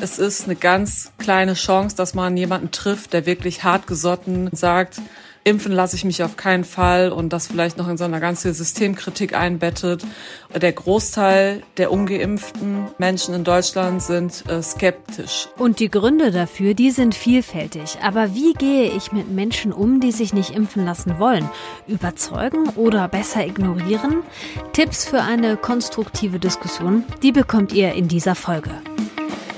Es ist eine ganz kleine Chance, dass man jemanden trifft, der wirklich hartgesotten sagt, impfen lasse ich mich auf keinen Fall und das vielleicht noch in so einer ganzen Systemkritik einbettet. Der Großteil der ungeimpften Menschen in Deutschland sind äh, skeptisch. Und die Gründe dafür, die sind vielfältig. Aber wie gehe ich mit Menschen um, die sich nicht impfen lassen wollen? Überzeugen oder besser ignorieren? Tipps für eine konstruktive Diskussion, die bekommt ihr in dieser Folge.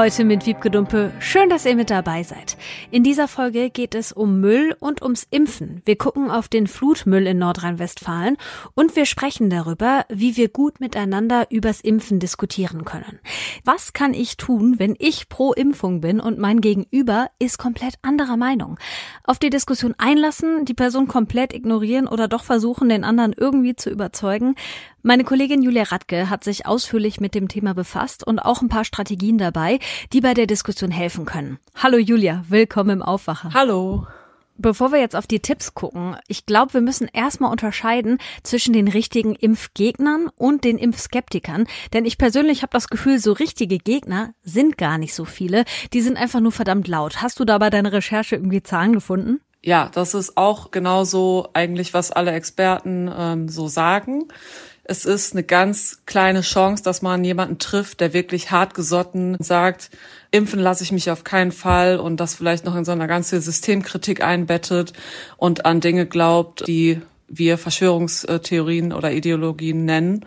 Heute mit Wiebke Dumpe. Schön, dass ihr mit dabei seid. In dieser Folge geht es um Müll und ums Impfen. Wir gucken auf den Flutmüll in Nordrhein-Westfalen und wir sprechen darüber, wie wir gut miteinander übers Impfen diskutieren können. Was kann ich tun, wenn ich pro Impfung bin und mein Gegenüber ist komplett anderer Meinung? Auf die Diskussion einlassen, die Person komplett ignorieren oder doch versuchen, den anderen irgendwie zu überzeugen? Meine Kollegin Julia Radke hat sich ausführlich mit dem Thema befasst und auch ein paar Strategien dabei, die bei der Diskussion helfen können. Hallo Julia, willkommen im Aufwacher. Hallo. Bevor wir jetzt auf die Tipps gucken, ich glaube, wir müssen erstmal unterscheiden zwischen den richtigen Impfgegnern und den Impfskeptikern. Denn ich persönlich habe das Gefühl, so richtige Gegner sind gar nicht so viele. Die sind einfach nur verdammt laut. Hast du da bei deiner Recherche irgendwie Zahlen gefunden? Ja, das ist auch genauso eigentlich, was alle Experten ähm, so sagen es ist eine ganz kleine Chance, dass man jemanden trifft, der wirklich hartgesotten sagt, impfen lasse ich mich auf keinen Fall und das vielleicht noch in so einer ganzen Systemkritik einbettet und an Dinge glaubt, die wir Verschwörungstheorien oder Ideologien nennen.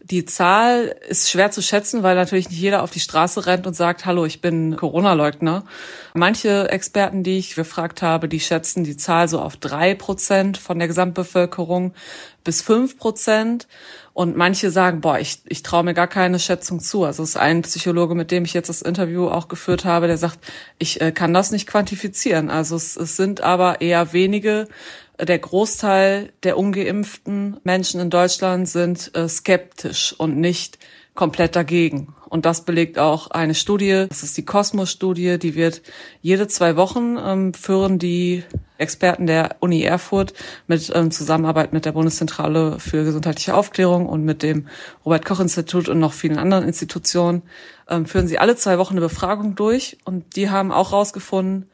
Die Zahl ist schwer zu schätzen, weil natürlich nicht jeder auf die Straße rennt und sagt, hallo, ich bin Corona-Leugner. Manche Experten, die ich gefragt habe, die schätzen die Zahl so auf drei Prozent von der Gesamtbevölkerung bis fünf Prozent. Und manche sagen, boah, ich, ich traue mir gar keine Schätzung zu. Also es ist ein Psychologe, mit dem ich jetzt das Interview auch geführt habe, der sagt, ich äh, kann das nicht quantifizieren. Also es, es sind aber eher wenige. Der Großteil der ungeimpften Menschen in Deutschland sind äh, skeptisch und nicht komplett dagegen. Und das belegt auch eine Studie, das ist die Kosmos-Studie, die wird jede zwei Wochen ähm, führen die Experten der Uni Erfurt mit ähm, Zusammenarbeit mit der Bundeszentrale für gesundheitliche Aufklärung und mit dem Robert Koch Institut und noch vielen anderen Institutionen ähm, führen sie alle zwei Wochen eine Befragung durch und die haben auch herausgefunden,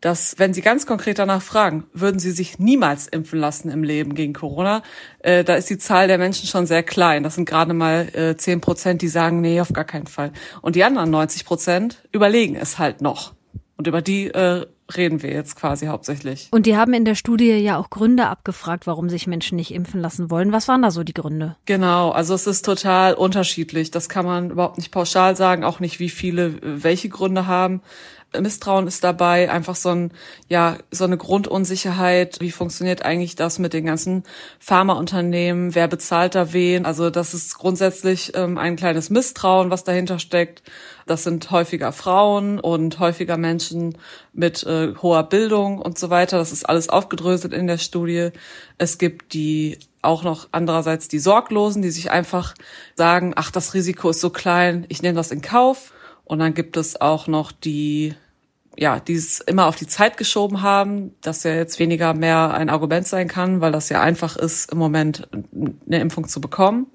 dass wenn Sie ganz konkret danach fragen, würden Sie sich niemals impfen lassen im Leben gegen Corona, äh, da ist die Zahl der Menschen schon sehr klein. Das sind gerade mal äh, 10 Prozent, die sagen, nee, auf gar keinen Fall. Und die anderen 90 Prozent überlegen es halt noch. Und über die äh, reden wir jetzt quasi hauptsächlich. Und die haben in der Studie ja auch Gründe abgefragt, warum sich Menschen nicht impfen lassen wollen. Was waren da so die Gründe? Genau, also es ist total unterschiedlich. Das kann man überhaupt nicht pauschal sagen, auch nicht, wie viele welche Gründe haben. Misstrauen ist dabei, einfach so ein, ja, so eine Grundunsicherheit. Wie funktioniert eigentlich das mit den ganzen Pharmaunternehmen? Wer bezahlt da wen? Also das ist grundsätzlich ähm, ein kleines Misstrauen, was dahinter steckt. Das sind häufiger Frauen und häufiger Menschen mit äh, hoher Bildung und so weiter. Das ist alles aufgedröselt in der Studie. Es gibt die auch noch andererseits die Sorglosen, die sich einfach sagen, ach, das Risiko ist so klein, ich nehme das in Kauf. Und dann gibt es auch noch die, ja, die es immer auf die Zeit geschoben haben, dass ja jetzt weniger mehr ein Argument sein kann, weil das ja einfach ist, im Moment eine Impfung zu bekommen.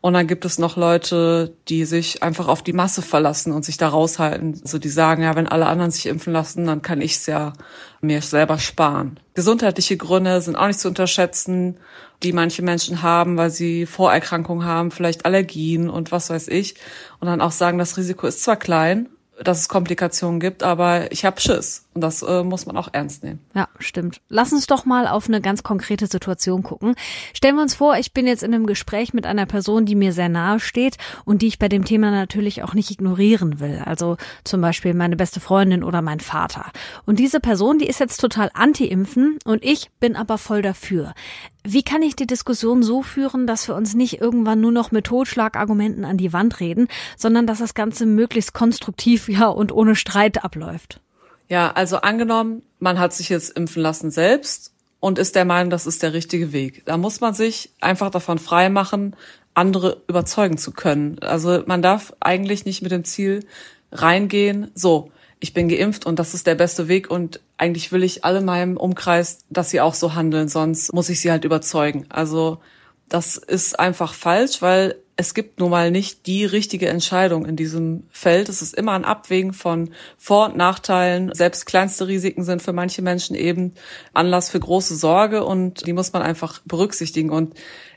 Und dann gibt es noch Leute, die sich einfach auf die Masse verlassen und sich da raushalten. So also die sagen, ja, wenn alle anderen sich impfen lassen, dann kann ich es ja mir selber sparen. Gesundheitliche Gründe sind auch nicht zu unterschätzen, die manche Menschen haben, weil sie Vorerkrankungen haben, vielleicht Allergien und was weiß ich. Und dann auch sagen, das Risiko ist zwar klein, dass es Komplikationen gibt, aber ich habe Schiss. Und das äh, muss man auch ernst nehmen. Ja, stimmt. Lass uns doch mal auf eine ganz konkrete Situation gucken. Stellen wir uns vor, ich bin jetzt in einem Gespräch mit einer Person, die mir sehr nahe steht und die ich bei dem Thema natürlich auch nicht ignorieren will. Also zum Beispiel meine beste Freundin oder mein Vater. Und diese Person, die ist jetzt total anti-impfen und ich bin aber voll dafür. Wie kann ich die Diskussion so führen, dass wir uns nicht irgendwann nur noch mit Totschlagargumenten an die Wand reden, sondern dass das Ganze möglichst konstruktiv ja und ohne Streit abläuft? Ja, also angenommen, man hat sich jetzt impfen lassen selbst und ist der Meinung, das ist der richtige Weg. Da muss man sich einfach davon frei machen, andere überzeugen zu können. Also man darf eigentlich nicht mit dem Ziel reingehen, so, ich bin geimpft und das ist der beste Weg und eigentlich will ich alle in meinem Umkreis, dass sie auch so handeln, sonst muss ich sie halt überzeugen. Also Das ist einfach falsch, weil es gibt nun mal nicht die richtige Entscheidung in diesem Feld. Es ist immer ein Abwägen von Vor- und Nachteilen. Selbst kleinste Risiken sind für manche Menschen eben Anlass für große Sorge und die muss man einfach berücksichtigen. Und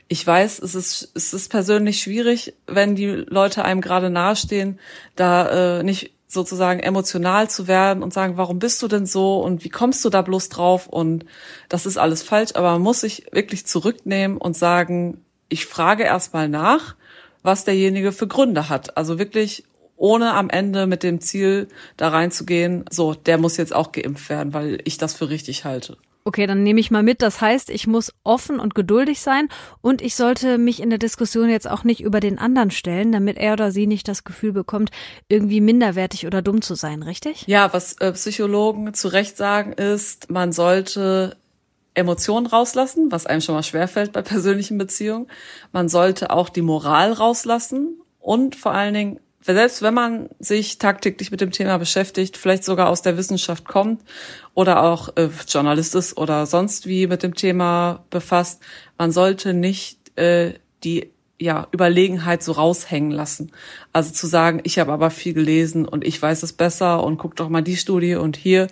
ich weiß, es ist, es ist persönlich schwierig, wenn die Leute einem gerade nahestehen, da äh, nicht sozusagen emotional zu werden und sagen, warum bist du denn so und wie kommst du da bloß drauf und das ist alles falsch, aber man muss sich wirklich zurücknehmen und sagen, ich frage erstmal nach was derjenige für Gründe hat. Also wirklich ohne am Ende mit dem Ziel da reinzugehen, so, der muss jetzt auch geimpft werden, weil ich das für richtig halte. Okay, dann nehme ich mal mit. Das heißt, ich muss offen und geduldig sein und ich sollte mich in der Diskussion jetzt auch nicht über den anderen stellen, damit er oder sie nicht das Gefühl bekommt, irgendwie minderwertig oder dumm zu sein, richtig? Ja, was äh, Psychologen zu Recht sagen ist, man sollte Emotionen rauslassen, was einem schon mal schwerfällt bei persönlichen Beziehungen. Man sollte auch die Moral rauslassen und vor allen Dingen, selbst wenn man sich tagtäglich mit dem Thema beschäftigt, vielleicht sogar aus der Wissenschaft kommt oder auch äh, Journalist ist oder sonst wie mit dem Thema befasst, man sollte nicht äh, die ja, Überlegenheit so raushängen lassen. Also zu sagen, ich habe aber viel gelesen und ich weiß es besser und guck doch mal die Studie und hier.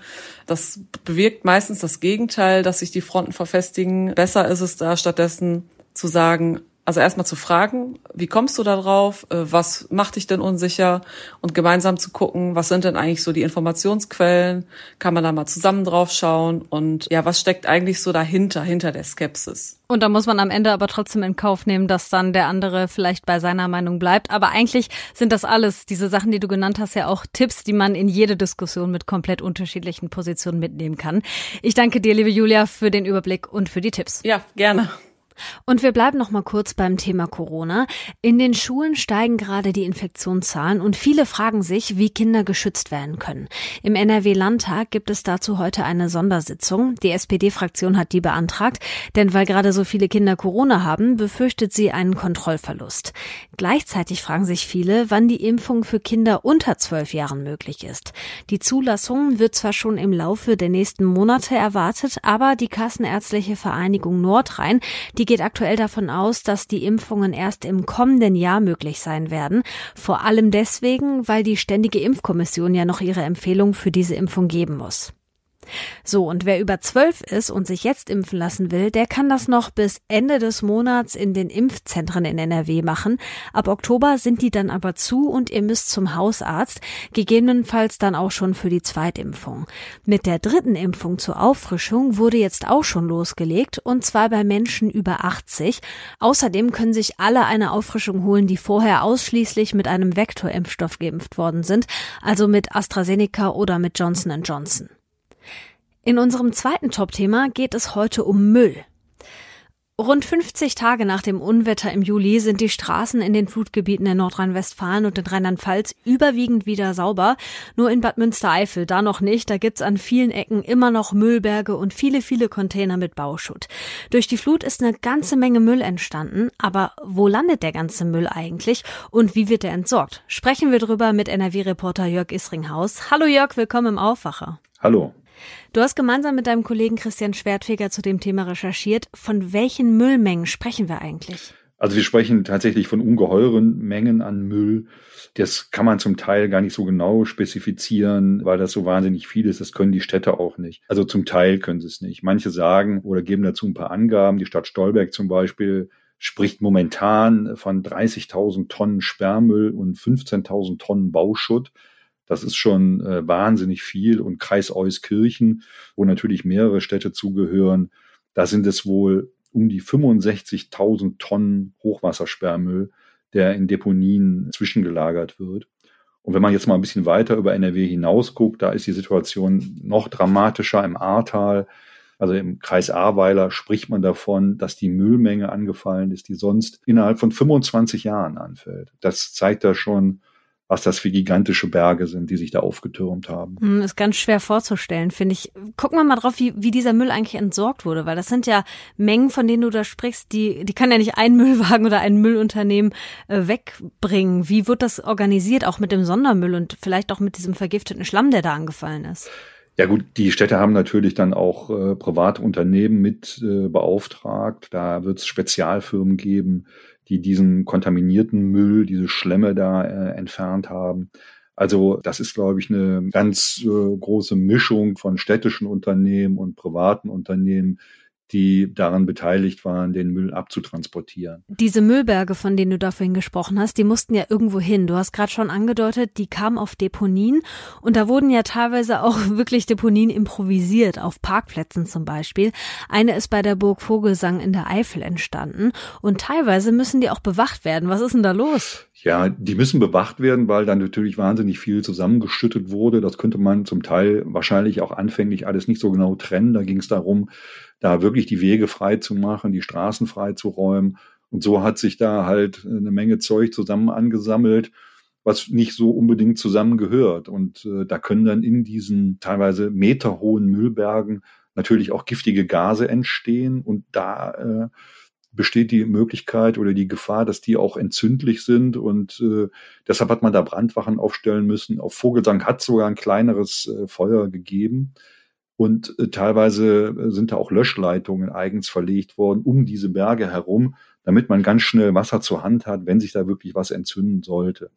Das bewirkt meistens das Gegenteil, dass sich die Fronten verfestigen. Besser ist es da stattdessen zu sagen, also erstmal zu fragen, wie kommst du da drauf? Äh, was macht dich denn unsicher? Und gemeinsam zu gucken, was sind denn eigentlich so die Informationsquellen? Kann man da mal zusammen drauf schauen? Und ja, was steckt eigentlich so dahinter, hinter der Skepsis? Und da muss man am Ende aber trotzdem in Kauf nehmen, dass dann der andere vielleicht bei seiner Meinung bleibt. Aber eigentlich sind das alles, diese Sachen, die du genannt hast, ja auch Tipps, die man in jede Diskussion mit komplett unterschiedlichen Positionen mitnehmen kann. Ich danke dir, liebe Julia, für den Überblick und für die Tipps. Ja, gerne. Und wir bleiben noch mal kurz beim Thema Corona. In den Schulen steigen gerade die Infektionszahlen und viele fragen sich, wie Kinder geschützt werden können. Im NRW-Landtag gibt es dazu heute eine Sondersitzung. Die SPD-Fraktion hat die beantragt, denn weil gerade so viele Kinder Corona haben, befürchtet sie einen Kontrollverlust. Gleichzeitig fragen sich viele, wann die Impfung für Kinder unter zwölf Jahren möglich ist. Die Zulassung wird zwar schon im Laufe der nächsten Monate erwartet, aber die Kassenärztliche Vereinigung Nordrhein, die geht aktuell davon aus, dass die Impfungen erst im kommenden Jahr möglich sein werden. Vor allem deswegen, weil die Ständige Impfkommission ja noch ihre Empfehlung für diese Impfung geben muss. So, und wer über zwölf ist und sich jetzt impfen lassen will, der kann das noch bis Ende des Monats in den Impfzentren in NRW machen. Ab Oktober sind die dann aber zu und ihr müsst zum Hausarzt, gegebenenfalls dann auch schon für die Zweitimpfung. Mit der dritten Impfung zur Auffrischung wurde jetzt auch schon losgelegt und zwar bei Menschen über 80. Außerdem können sich alle eine Auffrischung holen, die vorher ausschließlich mit einem Vektorimpfstoff geimpft worden sind, also mit AstraZeneca oder mit Johnson Johnson. In unserem zweiten Top-Thema geht es heute um Müll. Rund 50 Tage nach dem Unwetter im Juli sind die Straßen in den Flutgebieten in Nordrhein-Westfalen und in Rheinland-Pfalz überwiegend wieder sauber. Nur in Bad Münstereifel da noch nicht. Da gibt's an vielen Ecken immer noch Müllberge und viele, viele Container mit Bauschutt. Durch die Flut ist eine ganze Menge Müll entstanden. Aber wo landet der ganze Müll eigentlich und wie wird er entsorgt? Sprechen wir drüber mit NRW-Reporter Jörg Isringhaus. Hallo Jörg, willkommen im Aufwacher. Hallo. Du hast gemeinsam mit deinem Kollegen Christian Schwertfeger zu dem Thema recherchiert. Von welchen Müllmengen sprechen wir eigentlich? Also wir sprechen tatsächlich von ungeheuren Mengen an Müll. Das kann man zum Teil gar nicht so genau spezifizieren, weil das so wahnsinnig viel ist. Das können die Städte auch nicht. Also zum Teil können sie es nicht. Manche sagen oder geben dazu ein paar Angaben. Die Stadt Stolberg zum Beispiel spricht momentan von 30.000 Tonnen Sperrmüll und 15.000 Tonnen Bauschutt. Das ist schon äh, wahnsinnig viel. Und Kreis Euskirchen, wo natürlich mehrere Städte zugehören, da sind es wohl um die 65.000 Tonnen Hochwassersperrmüll, der in Deponien zwischengelagert wird. Und wenn man jetzt mal ein bisschen weiter über NRW hinaus guckt, da ist die Situation noch dramatischer im Ahrtal. Also im Kreis Ahrweiler spricht man davon, dass die Müllmenge angefallen ist, die sonst innerhalb von 25 Jahren anfällt. Das zeigt da schon, was das für gigantische Berge sind, die sich da aufgetürmt haben. Hm, ist ganz schwer vorzustellen, finde ich. Gucken wir mal drauf, wie, wie dieser Müll eigentlich entsorgt wurde, weil das sind ja Mengen, von denen du da sprichst, die, die kann ja nicht ein Müllwagen oder ein Müllunternehmen äh, wegbringen. Wie wird das organisiert, auch mit dem Sondermüll und vielleicht auch mit diesem vergifteten Schlamm, der da angefallen ist? Ja gut, die Städte haben natürlich dann auch äh, private Unternehmen mit äh, beauftragt. Da wird es Spezialfirmen geben, die diesen kontaminierten Müll, diese Schlemme da äh, entfernt haben. Also das ist, glaube ich, eine ganz äh, große Mischung von städtischen Unternehmen und privaten Unternehmen, die daran beteiligt waren, den Müll abzutransportieren. Diese Müllberge, von denen du da vorhin gesprochen hast, die mussten ja irgendwo hin. Du hast gerade schon angedeutet, die kamen auf Deponien und da wurden ja teilweise auch wirklich Deponien improvisiert, auf Parkplätzen zum Beispiel. Eine ist bei der Burg Vogelsang in der Eifel entstanden und teilweise müssen die auch bewacht werden. Was ist denn da los? Ja, die müssen bewacht werden, weil dann natürlich wahnsinnig viel zusammengeschüttet wurde. Das könnte man zum Teil wahrscheinlich auch anfänglich alles nicht so genau trennen. Da ging es darum, da wirklich die Wege frei zu machen, die Straßen frei zu räumen. Und so hat sich da halt eine Menge Zeug zusammen angesammelt, was nicht so unbedingt zusammengehört. Und äh, da können dann in diesen teilweise meterhohen Müllbergen natürlich auch giftige Gase entstehen. Und da äh, besteht die Möglichkeit oder die Gefahr, dass die auch entzündlich sind. Und äh, deshalb hat man da Brandwachen aufstellen müssen. Auf Vogelsang hat sogar ein kleineres äh, Feuer gegeben. Und äh, teilweise äh, sind da auch Löschleitungen eigens verlegt worden um diese Berge herum, damit man ganz schnell Wasser zur Hand hat, wenn sich da wirklich was entzünden sollte.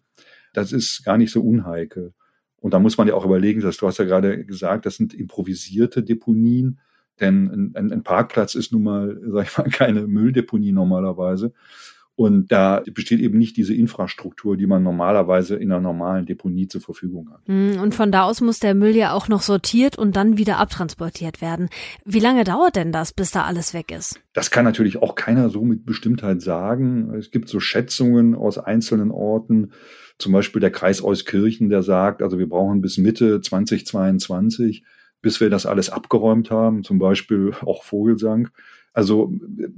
Das ist gar nicht so unheikel. Und da muss man ja auch überlegen, dass du hast ja gerade gesagt, das sind improvisierte Deponien. Denn ein, ein Parkplatz ist nun mal, sag ich mal, keine Mülldeponie normalerweise. Und da besteht eben nicht diese Infrastruktur, die man normalerweise in einer normalen Deponie zur Verfügung hat. Hm, und von da aus muss der Müll ja auch noch sortiert und dann wieder abtransportiert werden. Wie lange dauert denn das, bis da alles weg ist? Das kann natürlich auch keiner so mit Bestimmtheit sagen. Es gibt so Schätzungen aus einzelnen Orten. Zum Beispiel der Kreis Euskirchen, der sagt, also wir brauchen bis Mitte 2022 bis wir das alles abgeräumt haben, zum Beispiel auch Vogelsang. Also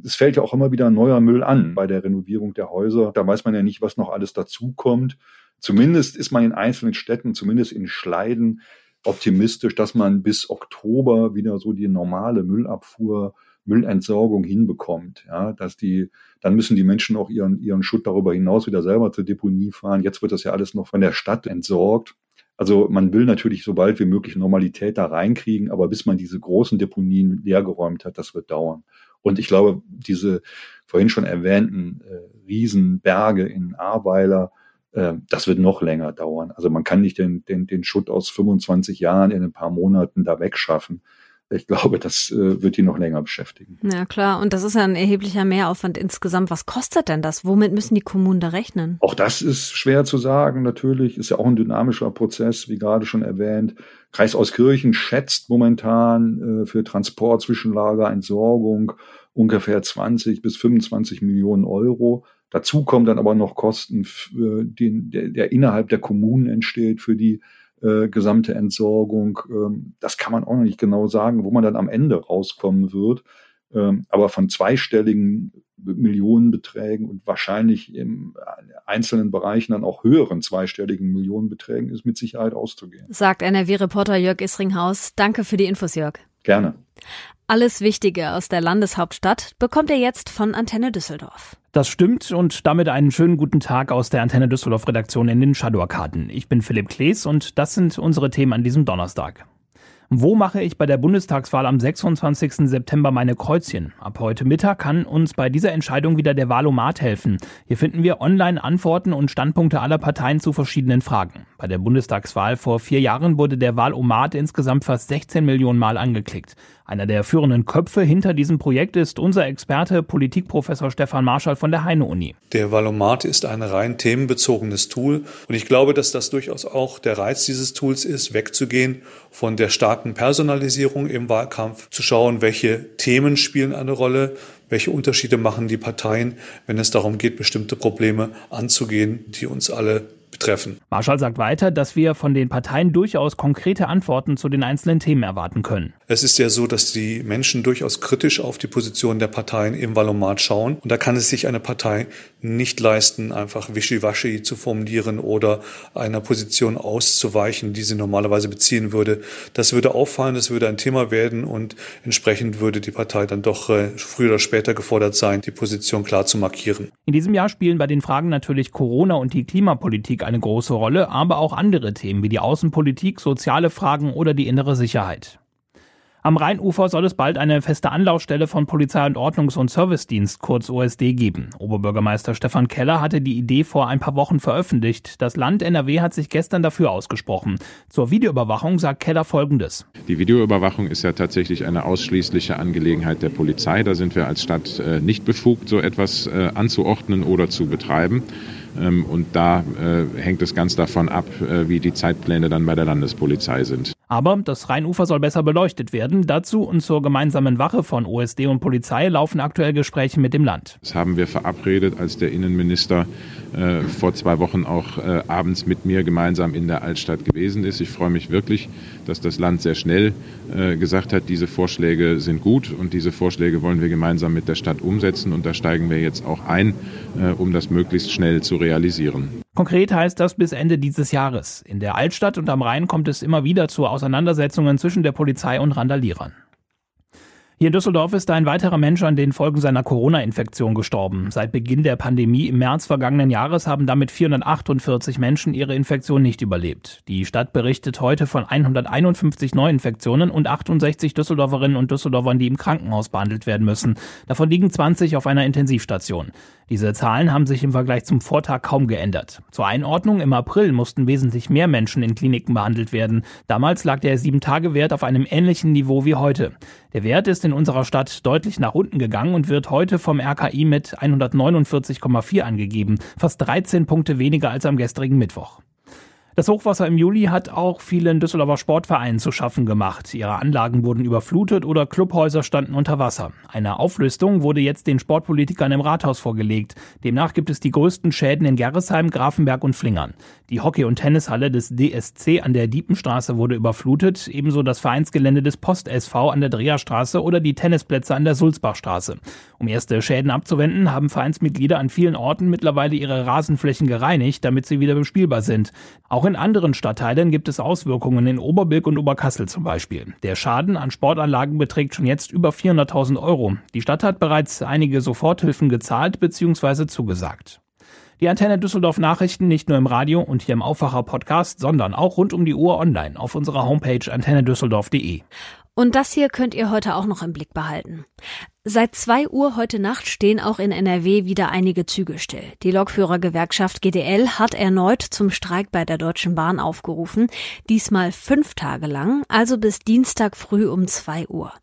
es fällt ja auch immer wieder neuer Müll an bei der Renovierung der Häuser. Da weiß man ja nicht, was noch alles dazukommt. Zumindest ist man in einzelnen Städten, zumindest in Schleiden, optimistisch, dass man bis Oktober wieder so die normale Müllabfuhr, Müllentsorgung hinbekommt. Ja, dass die, dann müssen die Menschen auch ihren, ihren Schutt darüber hinaus wieder selber zur Deponie fahren. Jetzt wird das ja alles noch von der Stadt entsorgt. Also man will natürlich so bald wie möglich Normalität da reinkriegen, aber bis man diese großen Deponien leergeräumt hat, das wird dauern. Und ich glaube, diese vorhin schon erwähnten äh, Riesenberge in Ahrweiler, äh, das wird noch länger dauern. Also man kann nicht den, den, den Schutt aus 25 Jahren in ein paar Monaten da wegschaffen ich glaube, das äh, wird die noch länger beschäftigen. Ja, klar. Und das ist ja ein erheblicher Mehraufwand insgesamt. Was kostet denn das? Womit müssen die Kommunen da rechnen? Auch das ist schwer zu sagen, natürlich. Ist ja auch ein dynamischer Prozess, wie gerade schon erwähnt. Kreis Auskirchen schätzt momentan äh, für Transport, Zwischenlager, Entsorgung ungefähr 20 bis 25 Millionen Euro. Dazu kommen dann aber noch Kosten, für den, der, der innerhalb der Kommunen entsteht für die äh, gesamte Entsorgung. Ähm, das kann man auch noch nicht genau sagen, wo man dann am Ende rauskommen wird. Ähm, aber von zweistelligen Millionenbeträgen und wahrscheinlich in einzelnen Bereichen dann auch höheren zweistelligen Millionenbeträgen ist mit Sicherheit auszugehen. Sagt NRW-Reporter Jörg Isringhaus. Danke für die Infos, Jörg. Gerne. Alles Wichtige aus der Landeshauptstadt bekommt ihr jetzt von Antenne Düsseldorf. Das stimmt und damit einen schönen guten Tag aus der Antenne Düsseldorf Redaktion in den Shadow-Karten. Ich bin Philipp Klees und das sind unsere Themen an diesem Donnerstag. Wo mache ich bei der Bundestagswahl am 26. September meine Kreuzchen? Ab heute Mittag kann uns bei dieser Entscheidung wieder der Wahlomat helfen. Hier finden wir online Antworten und Standpunkte aller Parteien zu verschiedenen Fragen. Bei der Bundestagswahl vor vier Jahren wurde der Wahlomat insgesamt fast 16 Millionen Mal angeklickt. Einer der führenden Köpfe hinter diesem Projekt ist unser Experte, Politikprofessor Stefan Marschall von der Heine-Uni. Der Valomat ist ein rein themenbezogenes Tool und ich glaube, dass das durchaus auch der Reiz dieses Tools ist, wegzugehen von der starken Personalisierung im Wahlkampf, zu schauen, welche Themen spielen eine Rolle, welche Unterschiede machen die Parteien, wenn es darum geht, bestimmte Probleme anzugehen, die uns alle betreffen. Marschall sagt weiter, dass wir von den Parteien durchaus konkrete Antworten zu den einzelnen Themen erwarten können. Es ist ja so, dass die Menschen durchaus kritisch auf die Position der Parteien im Wahlomat schauen. Und da kann es sich eine Partei nicht leisten, einfach wischiwaschi zu formulieren oder einer Position auszuweichen, die sie normalerweise beziehen würde. Das würde auffallen, das würde ein Thema werden und entsprechend würde die Partei dann doch äh, früher oder später später gefordert sein, die Position klar zu markieren. In diesem Jahr spielen bei den Fragen natürlich Corona und die Klimapolitik eine große Rolle, aber auch andere Themen wie die Außenpolitik, soziale Fragen oder die innere Sicherheit. Am Rheinufer soll es bald eine feste Anlaufstelle von Polizei- und Ordnungs- und Servicedienst, kurz OSD, geben. Oberbürgermeister Stefan Keller hatte die Idee vor ein paar Wochen veröffentlicht. Das Land NRW hat sich gestern dafür ausgesprochen. Zur Videoüberwachung sagt Keller Folgendes. Die Videoüberwachung ist ja tatsächlich eine ausschließliche Angelegenheit der Polizei. Da sind wir als Stadt äh, nicht befugt, so etwas äh, anzuordnen oder zu betreiben. Ähm, und da äh, hängt es ganz davon ab, wie die Zeitpläne dann bei der Landespolizei sind. Aber das Rheinufer soll besser beleuchtet werden. Dazu und zur gemeinsamen Wache von OSD und Polizei laufen aktuell Gespräche mit dem Land. Das haben wir verabredet, als der Innenminister äh, vor zwei Wochen auch äh, abends mit mir gemeinsam in der Altstadt gewesen ist. Ich freue mich wirklich, dass das Land sehr schnell äh, gesagt hat, diese Vorschläge sind gut und diese Vorschläge wollen wir gemeinsam mit der Stadt umsetzen. Und da steigen wir jetzt auch ein, äh, um das möglichst schnell zu realisieren. Konkret heißt das bis Ende dieses Jahres. In der Altstadt und am Rhein kommt es immer wieder zu Auseinandersetzungen zwischen der Polizei und Randalierern. Hier in Düsseldorf ist ein weiterer Mensch an den Folgen seiner Corona-Infektion gestorben. Seit Beginn der Pandemie im März vergangenen Jahres haben damit 448 Menschen ihre Infektion nicht überlebt. Die Stadt berichtet heute von 151 Neuinfektionen und 68 Düsseldorferinnen und Düsseldorfern, die im Krankenhaus behandelt werden müssen. Davon liegen 20 auf einer Intensivstation. Diese Zahlen haben sich im Vergleich zum Vortag kaum geändert. Zur Einordnung, im April mussten wesentlich mehr Menschen in Kliniken behandelt werden. Damals lag der 7-Tage-Wert auf einem ähnlichen Niveau wie heute. Der Wert ist in unserer Stadt deutlich nach unten gegangen und wird heute vom RKI mit 149,4 angegeben, fast 13 Punkte weniger als am gestrigen Mittwoch. Das Hochwasser im Juli hat auch vielen Düsseldorfer Sportvereinen zu schaffen gemacht. Ihre Anlagen wurden überflutet oder Clubhäuser standen unter Wasser. Eine Auflistung wurde jetzt den Sportpolitikern im Rathaus vorgelegt. Demnach gibt es die größten Schäden in Gerresheim, Grafenberg und Flingern. Die Hockey- und Tennishalle des DSC an der Diepenstraße wurde überflutet, ebenso das Vereinsgelände des Post-SV an der Dreherstraße oder die Tennisplätze an der Sulzbachstraße. Um erste Schäden abzuwenden, haben Vereinsmitglieder an vielen Orten mittlerweile ihre Rasenflächen gereinigt, damit sie wieder bespielbar sind. Auch in anderen Stadtteilen gibt es Auswirkungen in Oberbilk und Oberkassel zum Beispiel. Der Schaden an Sportanlagen beträgt schon jetzt über 400.000 Euro. Die Stadt hat bereits einige Soforthilfen gezahlt bzw. zugesagt. Die Antenne Düsseldorf Nachrichten nicht nur im Radio und hier im Aufwacher Podcast, sondern auch rund um die Uhr online auf unserer Homepage antennedüsseldorf.de. Und das hier könnt ihr heute auch noch im Blick behalten. Seit zwei Uhr heute Nacht stehen auch in NRW wieder einige Züge still. Die Lokführergewerkschaft GDL hat erneut zum Streik bei der Deutschen Bahn aufgerufen, diesmal fünf Tage lang, also bis Dienstag früh um zwei Uhr.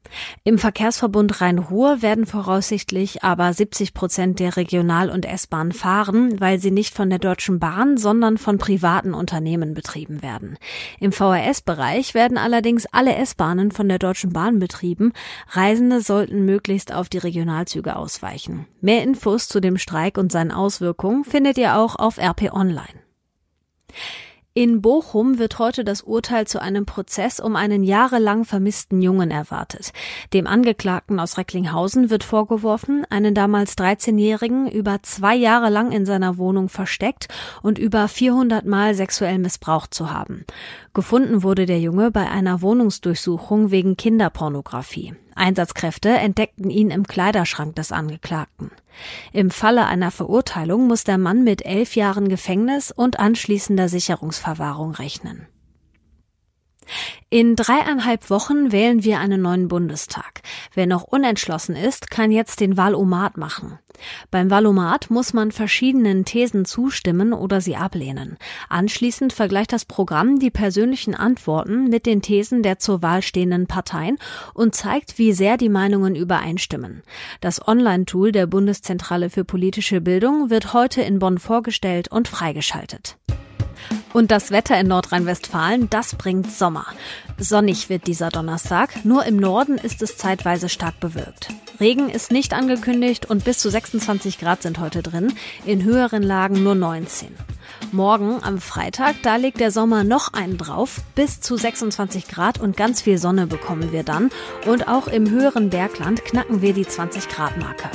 Im Verkehrsverbund Rhein-Ruhr werden voraussichtlich aber 70 Prozent der Regional- und S-Bahn fahren, weil sie nicht von der Deutschen Bahn, sondern von privaten Unternehmen betrieben werden. Im VRS-Bereich werden allerdings alle S-Bahnen von der Deutschen Bahn betrieben. Reisende sollten möglichst auf die Regionalzüge ausweichen. Mehr Infos zu dem Streik und seinen Auswirkungen findet ihr auch auf RP Online. In Bochum wird heute das Urteil zu einem Prozess um einen jahrelang vermissten Jungen erwartet. Dem Angeklagten aus Recklinghausen wird vorgeworfen, einen damals 13-Jährigen über zwei Jahre lang in seiner Wohnung versteckt und über 400 Mal sexuell missbraucht zu haben. Gefunden wurde der Junge bei einer Wohnungsdurchsuchung wegen Kinderpornografie. Einsatzkräfte entdeckten ihn im Kleiderschrank des Angeklagten. Im Falle einer Verurteilung muss der Mann mit elf Jahren Gefängnis und anschließender Sicherungsverwahrung rechnen. In dreieinhalb Wochen wählen wir einen neuen Bundestag. Wer noch unentschlossen ist, kann jetzt den Wahlomat machen. Beim Wahlomat muss man verschiedenen Thesen zustimmen oder sie ablehnen. Anschließend vergleicht das Programm die persönlichen Antworten mit den Thesen der zur Wahl stehenden Parteien und zeigt, wie sehr die Meinungen übereinstimmen. Das Online-Tool der Bundeszentrale für politische Bildung wird heute in Bonn vorgestellt und freigeschaltet. Und das Wetter in Nordrhein-Westfalen, das bringt Sommer. Sonnig wird dieser Donnerstag, nur im Norden ist es zeitweise stark bewölkt. Regen ist nicht angekündigt und bis zu 26 Grad sind heute drin, in höheren Lagen nur 19. Morgen am Freitag, da legt der Sommer noch einen drauf, bis zu 26 Grad und ganz viel Sonne bekommen wir dann und auch im höheren Bergland knacken wir die 20 Grad Marke.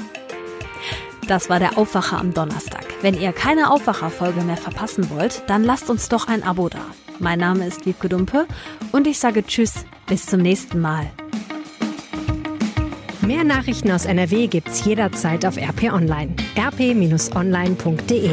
Das war der Aufwacher am Donnerstag. Wenn ihr keine Aufwacherfolge mehr verpassen wollt, dann lasst uns doch ein Abo da. Mein Name ist Wiebke Dumpe und ich sage Tschüss, bis zum nächsten Mal. Mehr Nachrichten aus NRW gibt's jederzeit auf RP Online. rp-online.de